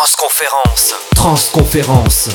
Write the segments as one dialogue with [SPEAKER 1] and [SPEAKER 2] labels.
[SPEAKER 1] Transconférence.
[SPEAKER 2] Transconférence.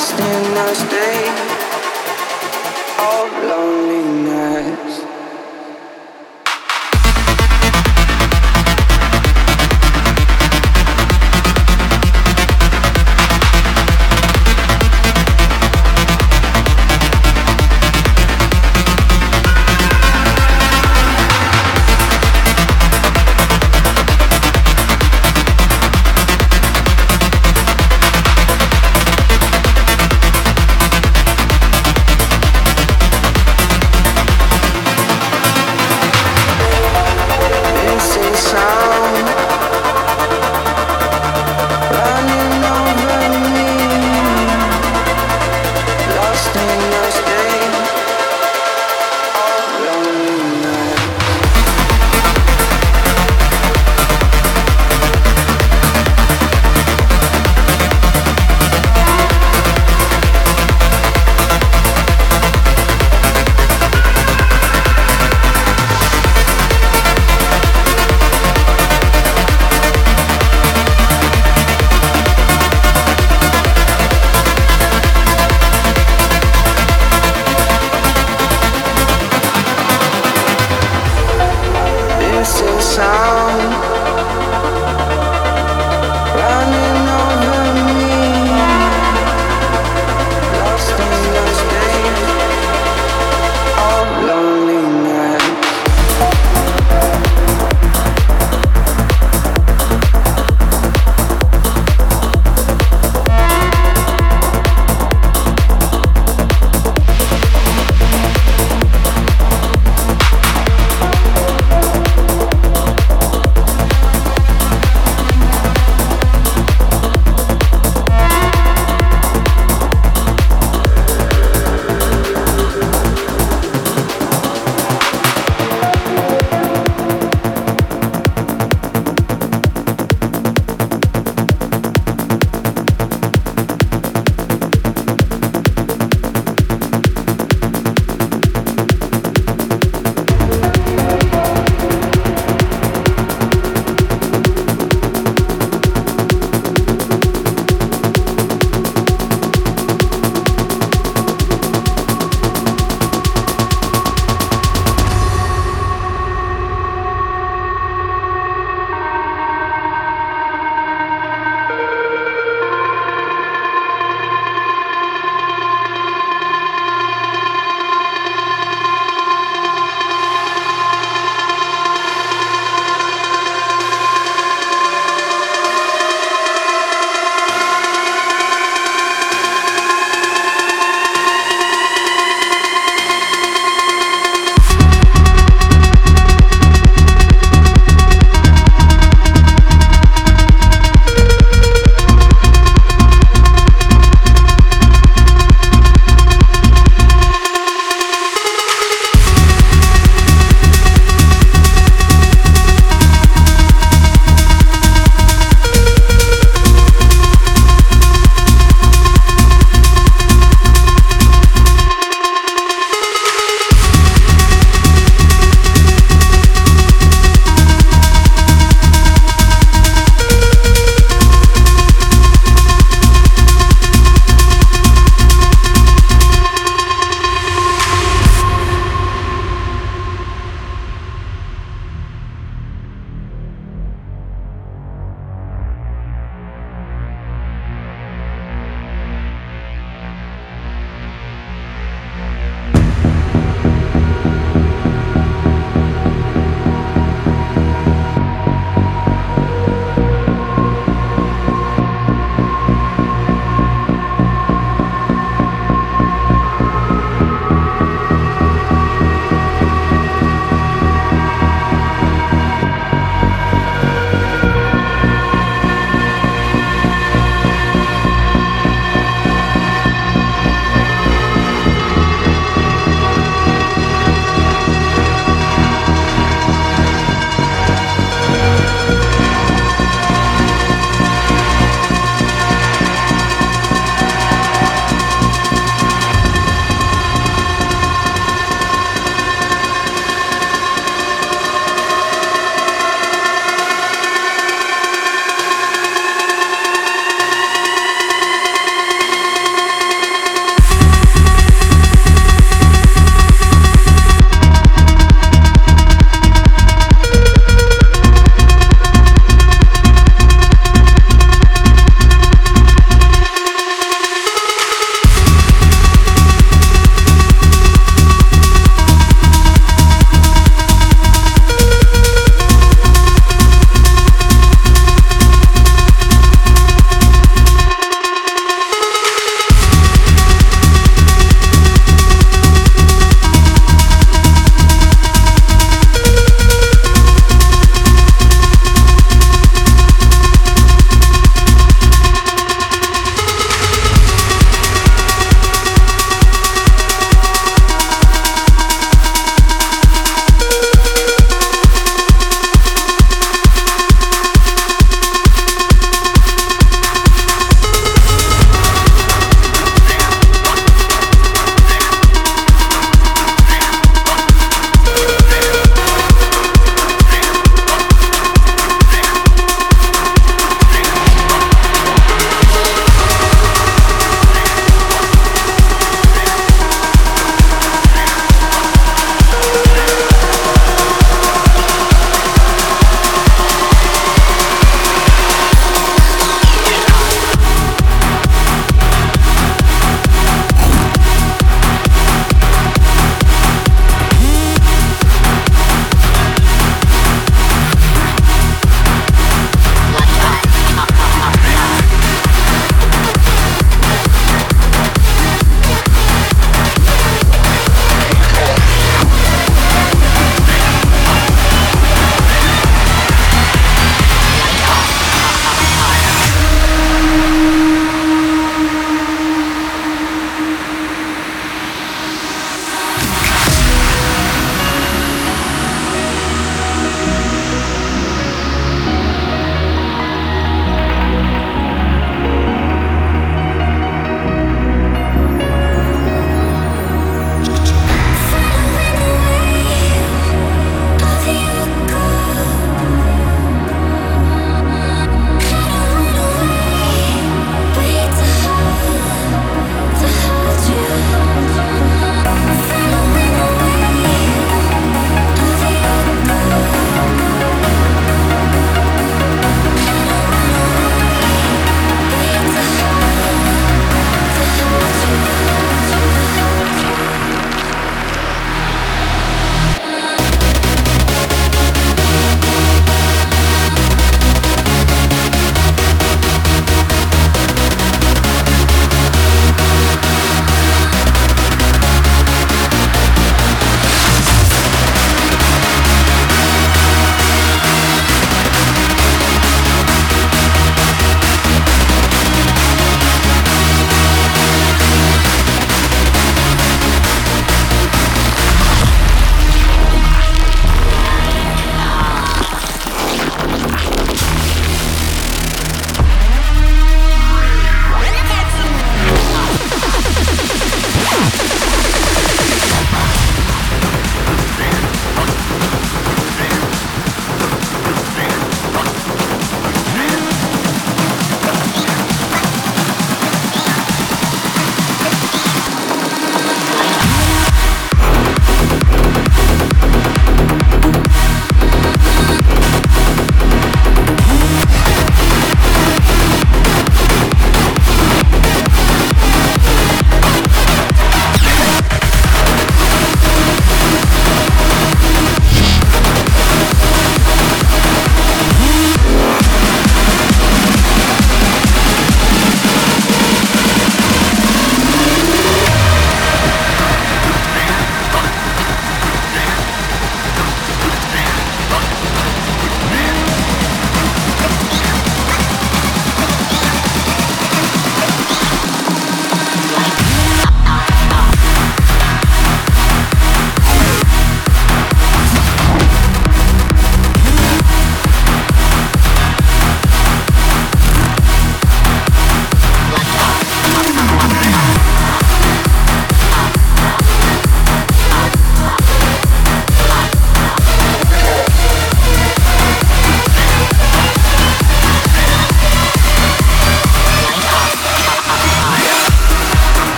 [SPEAKER 1] Lost in a state of loneliness.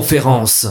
[SPEAKER 2] Conférence.